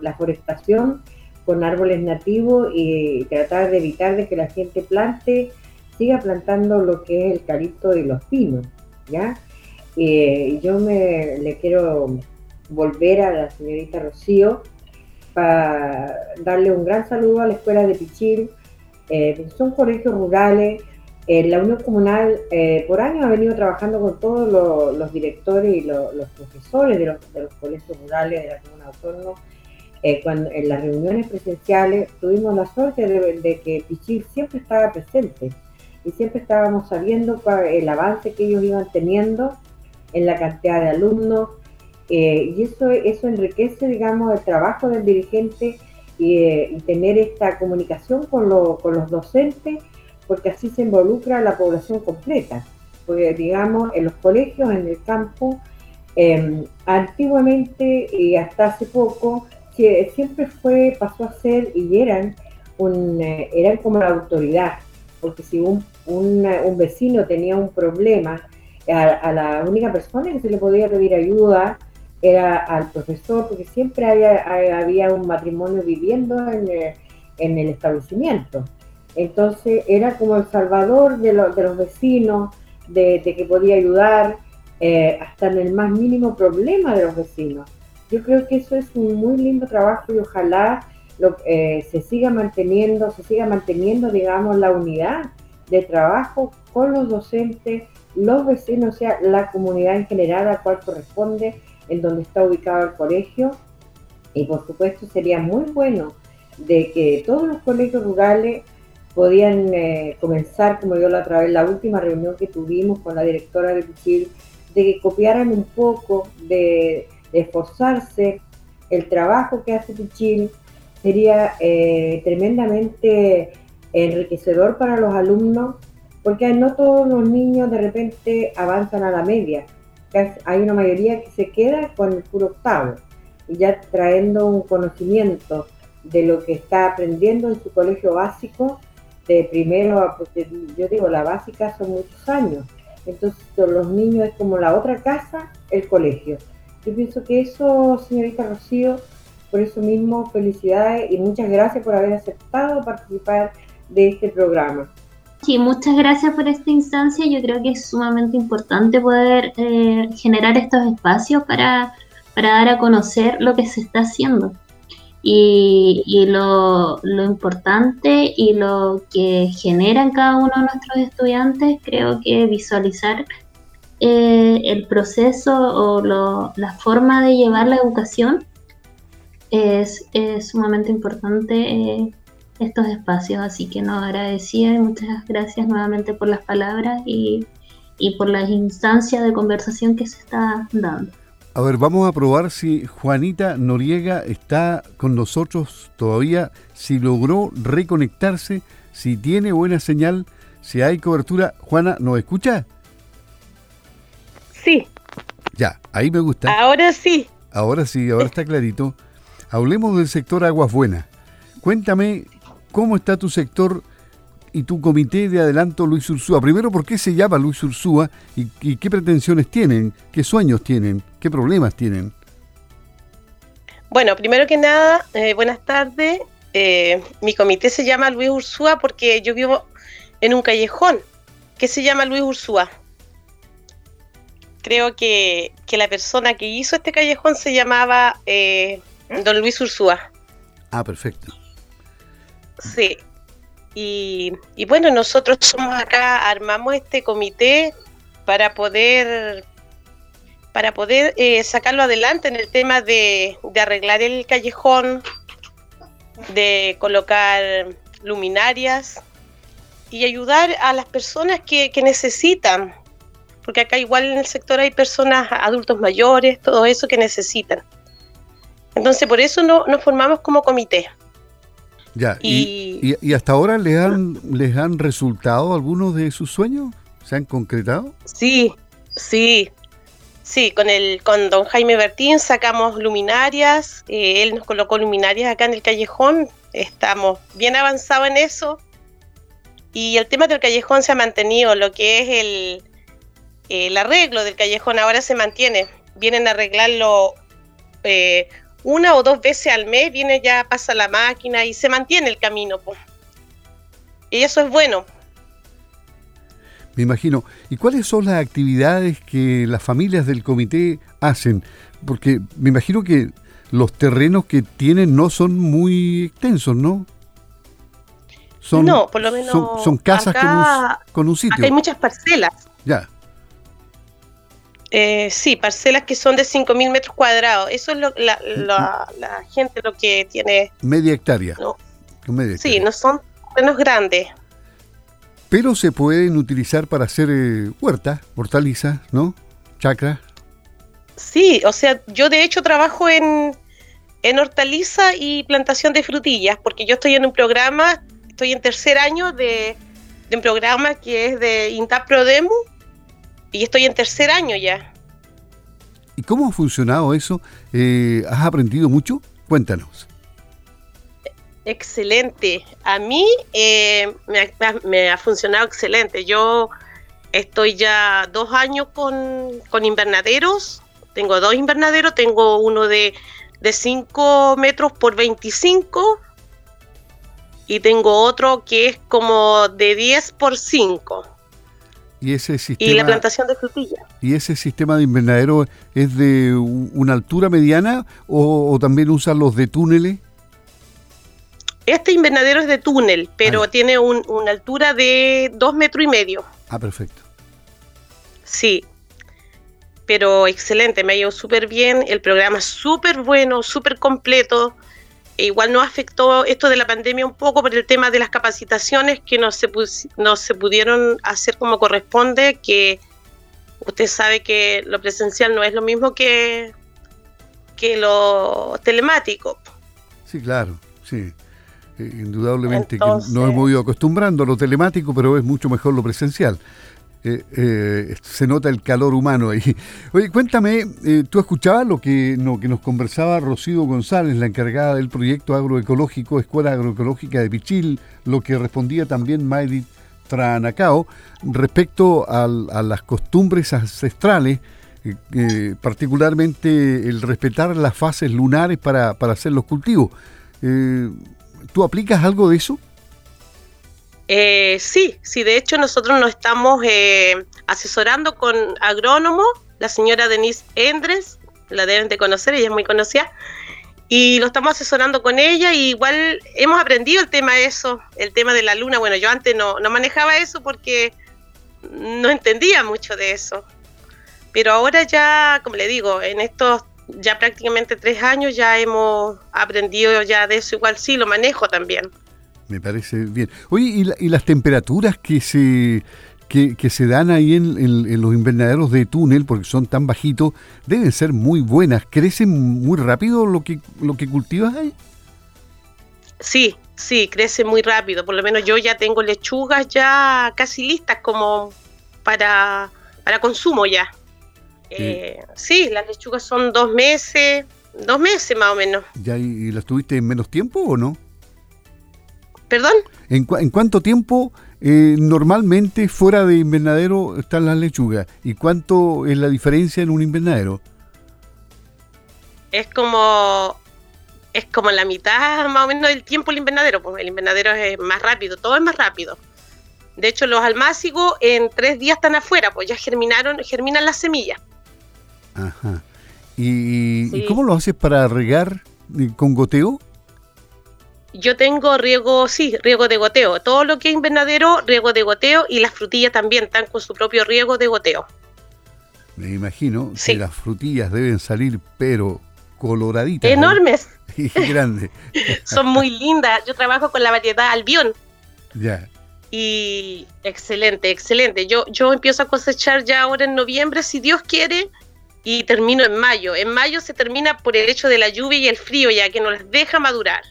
la forestación con árboles nativos y tratar de evitar de que la gente plante siga plantando lo que es el carito y los pinos, ¿ya? Eh, yo me le quiero volver a la señorita Rocío para darle un gran saludo a la escuela de Pichil, eh, son colegios rurales. Eh, la Unión Comunal por años ha venido trabajando con todos los, directores y los profesores de los, colegios rurales de la Comuna Autónoma. cuando en las reuniones presenciales tuvimos la suerte de, que Pichil siempre estaba presente y siempre estábamos sabiendo el avance que ellos iban teniendo en la cantidad de alumnos eh, y eso enriquece, digamos, el trabajo del dirigente y, tener esta comunicación con, los docentes porque así se involucra la población completa. Porque, digamos, en los colegios, en el campo, em, antiguamente y hasta hace poco, siempre fue, pasó a ser y eran, un, eh, eran como la autoridad porque si un, un, vecino tenía un problema, a, la única persona que se le podía pedir ayuda era al profesor, porque siempre había, había un matrimonio viviendo en el, establecimiento. Entonces era como el salvador de, de los vecinos, de, que podía ayudar eh, hasta en el más mínimo problema de los vecinos. Yo creo que eso es un muy lindo trabajo y ojalá eh, se siga manteniendo, se siga manteniendo, digamos, la unidad de trabajo con los docentes, los vecinos, o sea, la comunidad en general a cual corresponde, en donde está ubicado el colegio. Y por supuesto sería muy bueno de que todos los colegios rurales podían eh, comenzar, como yo la otra vez, la última reunión que tuvimos con la directora de Pichil, de que copiaran un poco, de, esforzarse el trabajo que hace Pichil, sería eh, tremendamente enriquecedor para los alumnos, porque no todos los niños de repente avanzan a la media. Hay una mayoría que se queda con el puro octavo y ya trayendo un conocimiento de lo que está aprendiendo en su colegio básico, de primero, porque yo digo, la básica son muchos años. Entonces, los niños es como la otra casa, el colegio. Yo pienso que eso, señorita Rocío, por eso mismo, felicidades y muchas gracias por haber aceptado participar de este programa. Sí, muchas gracias por esta instancia. Yo creo que es sumamente importante poder eh, generar estos espacios para, para, dar a conocer lo que se está haciendo. Y, y lo, lo, importante y lo que genera en cada uno de nuestros estudiantes, creo que visualizar eh, el proceso o lo, la forma de llevar la educación es, es sumamente importante eh, estos espacios, así que nos agradecía y muchas gracias nuevamente por las palabras y, y por las instancias de conversación que se está dando. A ver, vamos a probar si Juanita Noriega está con nosotros todavía, si logró reconectarse, si tiene buena señal, si hay cobertura. Juana, ¿nos escucha? Sí. Ya, ahí me gusta. Ahora sí. Ahora sí, ahora está clarito. Hablemos del sector Aguas Buenas. Cuéntame cómo está tu sector y tu comité de adelanto Luis Ursúa. Primero, ¿por qué se llama Luis Ursúa y, qué pretensiones tienen? ¿Qué sueños tienen? ¿Qué problemas tienen? Bueno, primero que nada, eh, buenas tardes. Eh, mi comité se llama Luis Ursúa porque yo vivo en un callejón que se llama Luis Ursúa. Creo que, la persona que hizo este callejón se llamaba eh, Don Luis Ursúa. Ah, perfecto. Sí. Y, bueno, nosotros somos acá, armamos este comité para poder para poder eh, sacarlo adelante en el tema de, arreglar el callejón, de colocar luminarias y ayudar a las personas que, que necesitan, porque acá igual en el sector hay personas, adultos mayores, todo eso que necesitan. Entonces por eso no, nos formamos como comité. Ya, y, y, hasta ahora les han, les han resultado algunos de sus sueños? ¿Se han concretado? Sí, sí, sí, con el, con don Jaime Bertín sacamos luminarias, eh, él nos colocó luminarias acá en el callejón, estamos bien avanzados en eso. Y el tema del callejón se ha mantenido, lo que es el, el arreglo del callejón ahora se mantiene. Vienen a arreglarlo eh, una o dos veces al mes viene ya, pasa la máquina y se mantiene el camino. Pues. Y eso es bueno. Me imagino. ¿Y cuáles son las actividades que las familias del comité hacen? Porque me imagino que los terrenos que tienen no son muy extensos, ¿no? Son, no, por lo menos. Son, casas con, un, con un sitio. hay muchas parcelas. Ya. Eh, sí, parcelas que son de 5.000 metros cuadrados. Eso es lo, la, la, gente lo que tiene. Media hectárea. Sí, no son menos grandes. Pero se pueden utilizar para hacer eh, huertas, hortalizas, ¿no? Chacras. Sí, o sea, yo de hecho trabajo en, en hortaliza y plantación de frutillas, porque yo estoy en un programa, estoy en tercer año de, de un programa que es de INTAP ProDemo, y estoy en tercer año ya. ¿Y cómo ha funcionado eso? Eh, ¿Has aprendido mucho? Cuéntanos. Excelente. A mí eh, me, ha, funcionado excelente. Yo estoy ya dos años con, con invernaderos. Tengo dos invernaderos. Tengo uno de, de 5 metros por 25 y tengo otro que es como de 10 por 5. Y ese sistema. Y la plantación de frutillas. ¿Y ese sistema de invernadero es de una altura mediana o, también usan los de túneles? Este invernadero es de túnel, pero tiene una altura de dos metros y medio. Ah, perfecto. Sí, pero excelente, me ha ido súper bien, el programa es súper bueno, súper completo. E igual nos afectó esto de la pandemia un poco por el tema de las capacitaciones que no se, no se pudieron hacer como corresponde, que usted sabe que lo presencial no es lo mismo que, que lo telemático. Sí, claro, sí. Eh, indudablemente que nos hemos ido acostumbrando a lo telemático, pero es mucho mejor lo presencial. Eh, eh, se nota el calor humano ahí. Oye, cuéntame, eh, ¿tú escuchabas lo que, nos conversaba Rocío González, la encargada del proyecto agroecológico Escuela Agroecológica de Pichil, lo que respondía también Maedit Tranacao respecto a las costumbres ancestrales particularmente el respetar las fases lunares para hacer los cultivos. ¿Tú aplicas algo de eso? Sí, sí, de hecho nosotros nos estamos asesorando con agrónomo, la señora Denise Endres, la deben de conocer, ella es muy conocida, y lo estamos asesorando con ella y igual hemos aprendido el tema de eso, el tema de la luna. Bueno, yo antes no, no manejaba eso porque no entendía mucho de eso. Pero ahora ya, como le digo, en estos ya prácticamente tres años ya hemos aprendido ya de eso, igual sí, lo manejo también. Me parece bien. Oye, ¿y, y las temperaturas que se que, se dan ahí en, los invernaderos de túnel, porque son tan bajitos, deben ser muy buenas. ¿Crecen muy rápido lo que, lo que cultivas ahí? Sí, sí, crece muy rápido. Por lo menos yo ya tengo lechugas ya casi listas como para, para consumo ya. Eh, sí, las lechugas son dos meses, dos meses más o menos. ¿Ya y, las tuviste en menos tiempo o no? ¿Perdón? ¿En, en cuánto tiempo eh, normalmente fuera de invernadero están las lechugas. ¿Y cuánto es la diferencia en un invernadero? Es como es como la mitad más o menos del tiempo el invernadero, pues el invernadero es más rápido, todo es más rápido. De hecho, los almácigos en tres días están afuera, pues ya germinaron, germinan las semillas. Ajá. ¿Y, ¿y cómo lo haces para regar eh, con goteo? Yo tengo riego, sí, riego de goteo. Todo lo que es invernadero, riego de goteo y las frutillas también están con su propio riego de goteo. Me imagino que las frutillas deben salir, pero coloraditas. Enormes. Y grandes. Son muy lindas. Yo trabajo con la variedad Albión. Ya. Y excelente, excelente. Yo, yo empiezo a cosechar ya ahora en noviembre, si Dios quiere, y termino en mayo. En mayo se termina por el hecho de la lluvia y el frío, ya que no les deja madurar.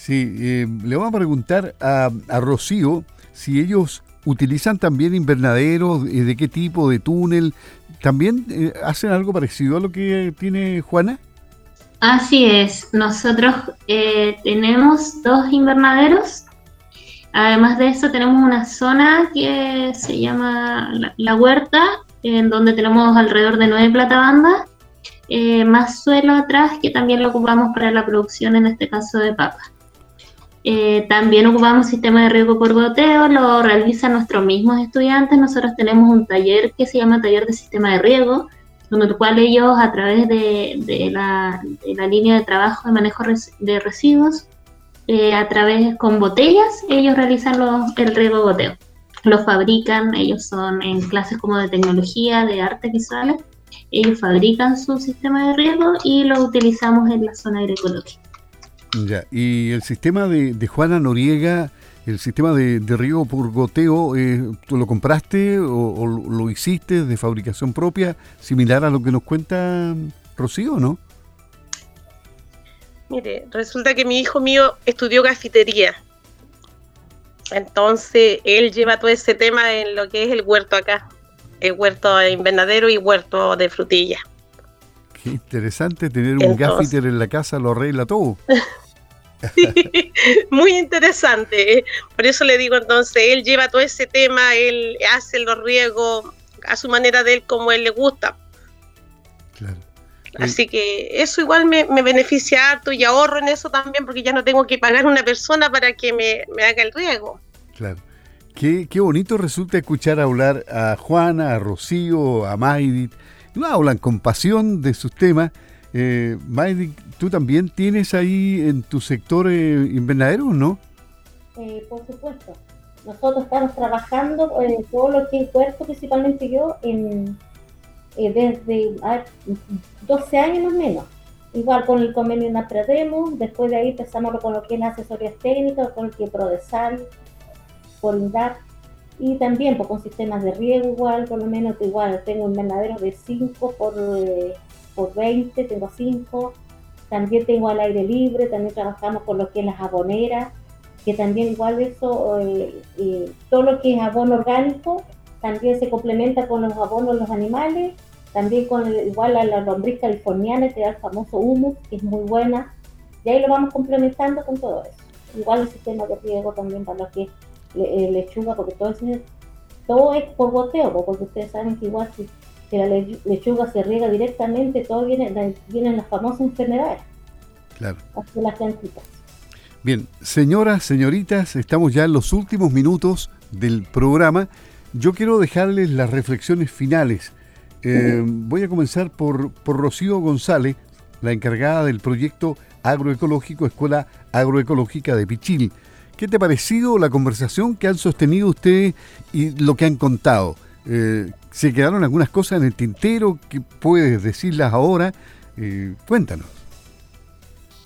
Sí, eh, le vamos a preguntar a, Rocío si ellos utilizan también invernaderos, eh, de qué tipo, de túnel. ¿También eh, hacen algo parecido a lo que tiene Juana? Así es, nosotros tenemos dos invernaderos. Además de eso tenemos una zona que se llama la, huerta, en donde tenemos alrededor de nueve platabandas, más suelo atrás que también lo ocupamos para la producción, en este caso de papas. Eh, también ocupamos sistema de riego por goteo, lo realizan nuestros mismos estudiantes. Nosotros tenemos un taller que se llama taller de sistema de riego, con el cual ellos a través de, la, línea de trabajo de manejo de residuos, eh, a través con botellas, ellos realizan el riego goteo. Lo fabrican, ellos son en clases como de tecnología, de artes visuales, ellos fabrican su sistema de riego y lo utilizamos en la zona agroecológica. Ya, y el sistema de, Juana Noriega, el sistema de, riego por goteo, eh, ¿tú lo compraste o, lo hiciste de fabricación propia, similar a lo que nos cuenta Rocío, no? Mire, resulta que mi hijo mío estudió cafetería. Entonces, él lleva todo ese tema en lo que es el huerto acá. El huerto de invernadero y huerto de frutilla. Qué interesante tener un gaffiter en la casa, lo arregla todo. muy interesante. Por eso le digo entonces, él lleva todo ese tema, él hace los riegos a su manera de él como él le gusta. Así que eso igual me, beneficia harto y ahorro en eso también porque ya no tengo que pagar una persona para que me, haga el riego. Claro. Qué, qué, bonito resulta escuchar hablar a Juana, a Rocío, a Maidit. No hablan con pasión de sus temas eh, ¿tú también tienes ahí en tu sector eh, invernadero no? Eh, por supuesto. Nosotros estamos trabajando en todo lo que es huerto, principalmente yo, en, eh, desde 12 años más o menos. Igual con el convenio en Apredemo, después de ahí empezamos con lo que es la asesoría técnica, con el que Prodesal, por INDAP, y también pues, con sistemas de riego igual, por lo menos igual, tengo invernadero de 5 por por 20, tengo 5. También tengo al aire libre, también trabajamos con lo que es las aboneras, que también igual eso, eh, eh, todo lo que es abono orgánico, también se complementa con los abonos de los animales, también con igual a la lombriz californiana, que es el famoso humus, que es muy buena, y ahí lo vamos complementando con todo eso. Igual el sistema de riego también para lo que es eh, lechuga, porque todo, todo es por goteo, porque ustedes saben que igual si Si la lechuga se riega directamente, todo viene, vienen las famosas enfermedades. Claro. Hacia las plantitas. Bien, señoras, señoritas, estamos ya en los últimos minutos del programa. Yo quiero dejarles las reflexiones finales. Eh, voy a comenzar por, por Rocío González, la encargada del proyecto agroecológico Escuela Agroecológica de Pichil. ¿Qué te ha parecido la conversación que han sostenido ustedes y lo que han contado? Eh, ¿Se quedaron algunas cosas en el tintero? ¿Qué puedes decirlas ahora? Eh, cuéntanos.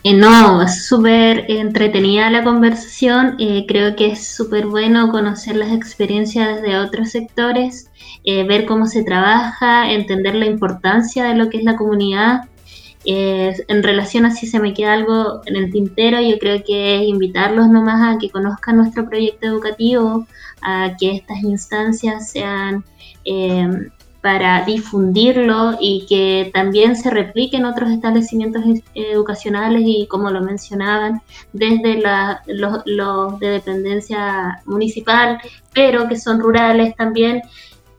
Eh, no, súper entretenida la conversación. creo que es súper bueno conocer las experiencias de otros sectores, ver cómo se trabaja, entender la importancia de lo que es la comunidad en relación a si se me queda algo en el tintero, yo creo que es invitarlos nomás a que conozcan nuestro proyecto educativo, a que estas instancias sean eh, para difundirlo y que también se repliquen otros establecimientos educacionales y como lo mencionaban, desde los de dependencia municipal, pero que son rurales también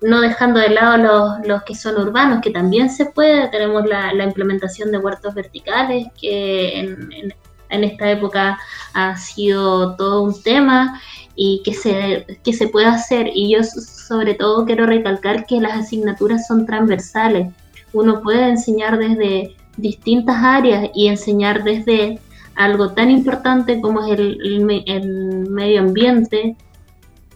no dejando de lado los, los, que son urbanos, que también se puede. Tenemos la, implementación de huertos verticales, que en, esta época ha sido todo un tema y que se, que se puede hacer. Y yo sobre todo quiero recalcar que las asignaturas son transversales. Uno puede enseñar desde distintas áreas y enseñar desde algo tan importante como es el, el medio ambiente,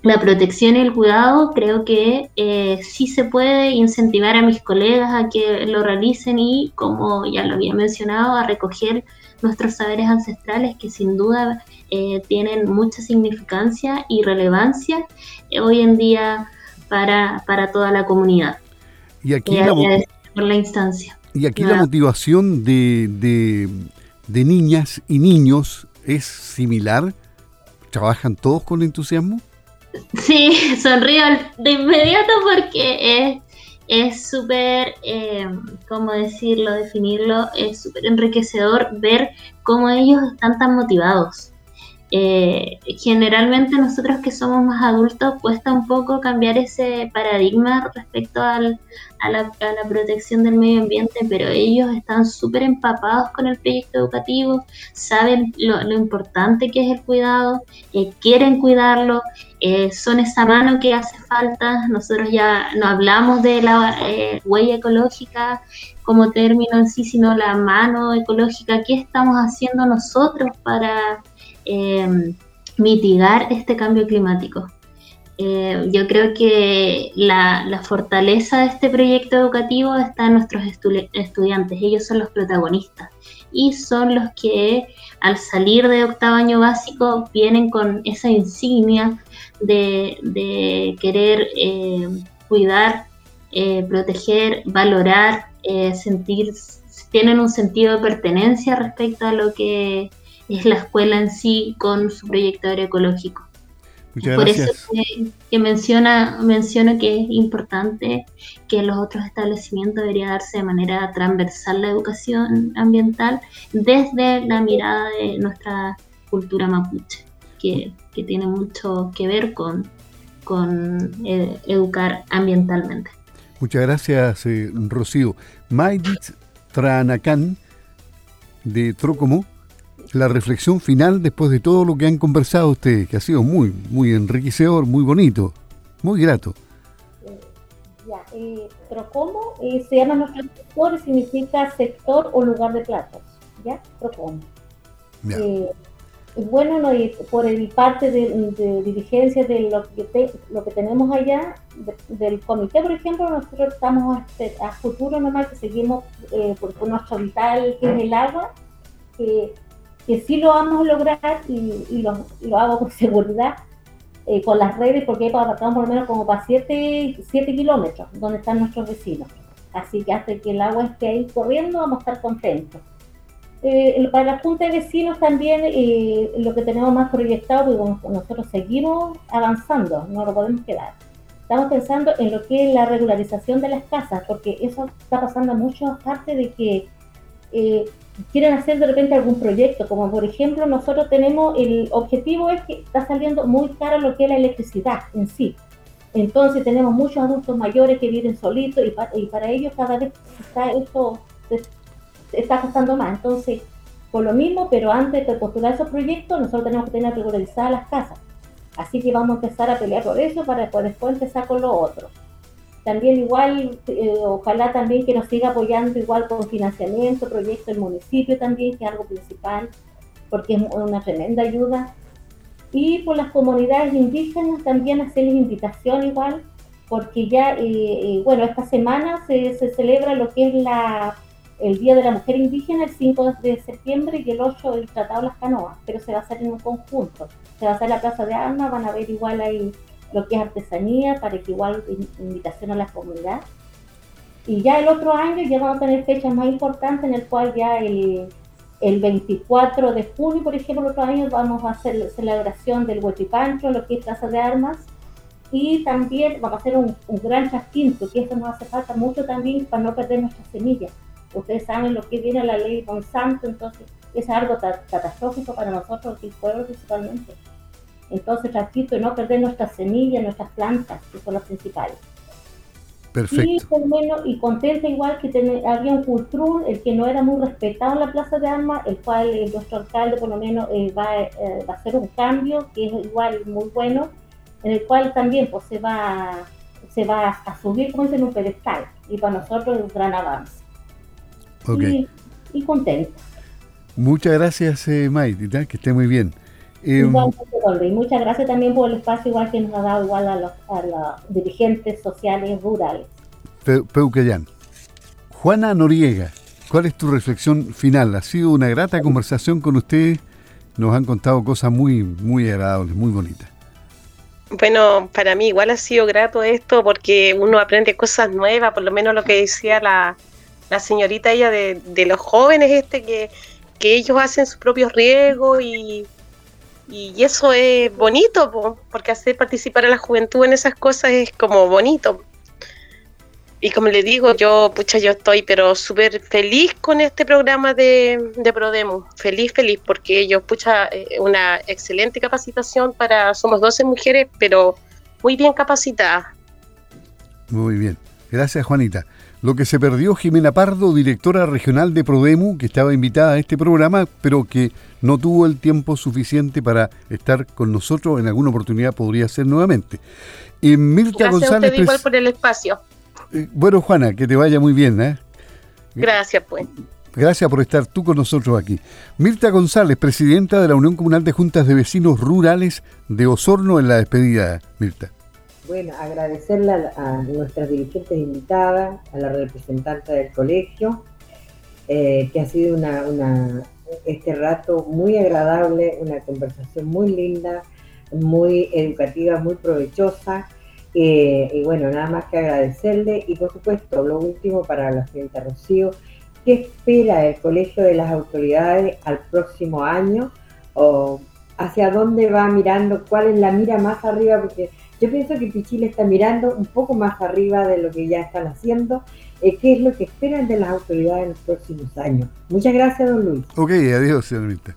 la protección y el cuidado, creo que eh, sí se puede incentivar a mis colegas a que lo realicen y, como ya lo había mencionado, a recoger nuestros saberes ancestrales que sin duda eh, tienen mucha significancia y relevancia eh, hoy en día para, para, toda la comunidad. Y aquí, la, por la instancia. Y aquí la motivación de, de, de niñas y niños es similar. ¿Trabajan todos con entusiasmo? Sí, sonrío de inmediato porque es súper, eh, ¿cómo decirlo, definirlo? Es súper enriquecedor ver cómo ellos están tan motivados. Eh, generalmente nosotros que somos más adultos cuesta un poco cambiar ese paradigma respecto al, a, la, protección del medio ambiente, pero ellos están súper empapados con el proyecto educativo, saben lo, importante que es el cuidado, eh, quieren cuidarlo, eh, son esa mano que hace falta. Nosotros ya no hablamos de la huella ecológica como término en sí, sino la mano ecológica. ¿Qué estamos haciendo nosotros para Em, mitigar este cambio climático. Eh, yo creo que la, fortaleza de este proyecto educativo está en nuestros estudiantes, ellos son los protagonistas y son los que al salir de octavo año básico vienen con esa insignia de, querer eh, cuidar, eh, proteger, valorar, sentir, tienen un sentido de pertenencia respecto a lo que es la escuela en sí con su proyecto agroecológico. Muchas Por eso que, menciona, menciono que es importante que en los otros establecimientos debería darse de manera transversal la educación ambiental desde la mirada de nuestra cultura mapuche, que, tiene mucho que ver con, con eh, educar ambientalmente. Muchas gracias, eh, Rocío. Maidit Tranacan de Trocomo la reflexión final después de todo lo que han conversado ustedes, que ha sido muy, muy enriquecedor, muy bonito, muy grato. Ya, eh, Trocomo eh, se llama nuestro sector, significa sector o lugar de platos, ¿ya? Trocomo. Eh, bueno, no, por el parte de, dirigencia de lo que, lo que tenemos allá, del comité, por ejemplo, nosotros estamos a, este, a futuro nomás que seguimos eh, por, por, nuestro vital, que es el agua, que que sí lo vamos a lograr y, lo, hago con seguridad eh, con las redes porque apartamos por lo menos como para 7 kilómetros donde están nuestros vecinos. Así que hasta que el agua esté ahí corriendo vamos a estar contentos. Eh, para la Junta de Vecinos también eh, lo que tenemos más proyectado, porque nosotros seguimos avanzando, no lo podemos quedar. Estamos pensando en lo que es la regularización de las casas, porque eso está pasando mucho aparte de que quieren hacer de repente algún proyecto, como por ejemplo nosotros tenemos, el objetivo es que está saliendo muy caro lo que es la electricidad en sí. Entonces tenemos muchos adultos mayores que viven solitos y, y para ellos cada vez está esto está costando más. Entonces, por lo mismo, pero antes de postular esos proyectos, nosotros tenemos que tener regularizadas las casas. Así que vamos a empezar a pelear por eso para después empezar con lo otro. También igual, eh, ojalá también que nos siga apoyando igual con financiamiento, proyectos del municipio también, que es algo principal, porque es una tremenda ayuda. Y por las comunidades indígenas también hacerles invitación igual, porque ya, eh, eh, bueno, esta semana se, se celebra lo que es la el Día de la Mujer Indígena el 5 de septiembre y el 8 el Tratado de las Canoas, pero se va a hacer en un conjunto. Se va a hacer la Plaza de Armas, van a ver igual ahí lo que es artesanía, para que igual invitación a la comunidad. Y ya el otro año ya vamos a tener fechas más importantes en el cual ya el, el 24 de junio, por ejemplo, el otro año vamos a hacer la celebración del Huechipancho, lo que es Plaza de Armas, y también vamos a hacer un, gran chasquinto, que eso nos hace falta mucho también para no perder nuestras semillas Ustedes saben lo que viene la ley Monsanto, entonces es algo catastrófico para nosotros, el pueblo principalmente. Entonces, ratito, no perder nuestras semillas, nuestras plantas, que son las principales. Perfecto. Y, y contenta igual que había un cultrún, el que no era muy respetado en la Plaza de Armas, el cual nuestro alcalde por lo menos eh, va, eh, va, a hacer un cambio, que es igual muy bueno, en el cual también pues, se va, se va a subir como en un pedestal, y para nosotros es un gran avance y, contenta. Muchas gracias, eh, Maite, que esté muy bien. Eh, muchas gracias también por el espacio igual que nos ha dado igual a los, dirigentes sociales rurales. Pe Peucayán. Juana Noriega, ¿cuál es tu reflexión final? Ha sido una grata conversación con ustedes. Nos han contado cosas muy, muy agradables, muy bonitas. Bueno, para mí igual ha sido grato esto porque uno aprende cosas nuevas, por lo menos lo que decía la, la señorita ella de, los jóvenes este que, ellos hacen sus propios riesgos y, y eso es bonito, porque hacer participar a la juventud en esas cosas es como bonito. Y como le digo, yo, pucha, yo estoy pero súper feliz con este programa de, de Prodemo. Feliz, feliz, porque ellos, pucha, eh, una excelente capacitación para, somos 12 mujeres, pero muy bien capacitadas. Muy bien. Gracias, Juanita. Lo que se perdió Jimena Pardo, directora regional de Prodemu, que estaba invitada a este programa, pero que no tuvo el tiempo suficiente para estar con nosotros. En alguna oportunidad podría ser nuevamente. Y Mirta González. igual por el espacio. Eh, bueno, Juana, que te vaya muy bien. ¿eh? Gracias, pues. Gracias por estar tú con nosotros aquí. Mirta González, presidenta de la Unión Comunal de Juntas de Vecinos Rurales de Osorno en la despedida, Mirta. Bueno, agradecerle a, nuestras dirigentes invitadas, a la representante del colegio, eh, que ha sido una, este rato muy agradable, una conversación muy linda, muy educativa, muy provechosa. Eh, y bueno, nada más que agradecerle. Y por supuesto, lo último para la señorita Rocío, ¿qué espera el colegio de las autoridades al próximo año? ¿O hacia dónde va mirando? ¿Cuál es la mira más arriba? Porque yo pienso que Pichile está mirando un poco más arriba de lo que ya están haciendo, eh, qué es lo que esperan de las autoridades en los próximos años. Muchas gracias, don Luis. Ok, adiós, señorita.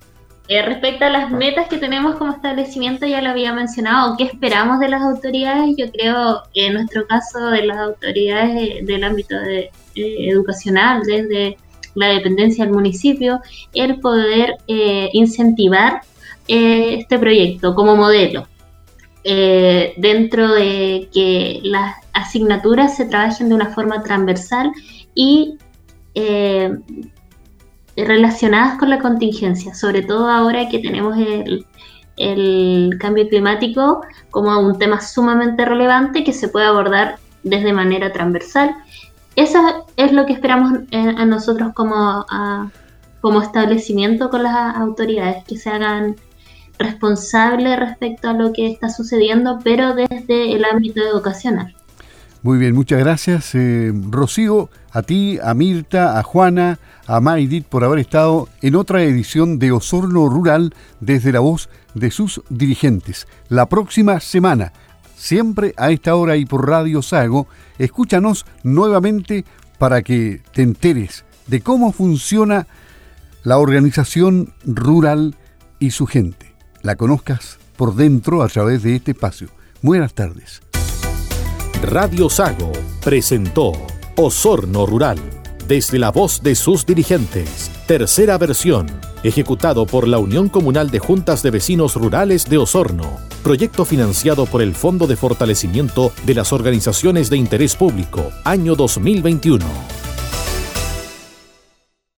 Eh, respecto a las metas que tenemos como establecimiento, ya lo había mencionado, ¿qué esperamos de las autoridades? Yo creo que en nuestro caso de las autoridades del ámbito de, eh, educacional, desde la dependencia del municipio, el poder incentivar este proyecto como modelo. Eh, dentro de que las asignaturas se trabajen de una forma transversal y eh, relacionadas con la contingencia, sobre todo ahora que tenemos el, cambio climático como un tema sumamente relevante que se puede abordar desde manera transversal. Eso es lo que esperamos eh, a nosotros como, como establecimiento con las autoridades, que se hagan responsable respecto a lo que está sucediendo, pero desde el ámbito educacional. Muy bien, muchas gracias, eh, Rocío, a ti, a Mirta, a Juana, a Maidit por haber estado en otra edición de Osorno Rural desde la voz de sus dirigentes. La próxima semana, siempre a esta hora y por Radio Sago, escúchanos nuevamente para que te enteres de cómo funciona la organización rural y su gente la conozcas por dentro a través de este espacio. Buenas tardes. Radio Sago presentó Osorno Rural, desde la voz de sus dirigentes. Tercera versión, ejecutado por la Unión Comunal de Juntas de Vecinos Rurales de Osorno. Proyecto financiado por el Fondo de Fortalecimiento de las Organizaciones de Interés Público, año 2021.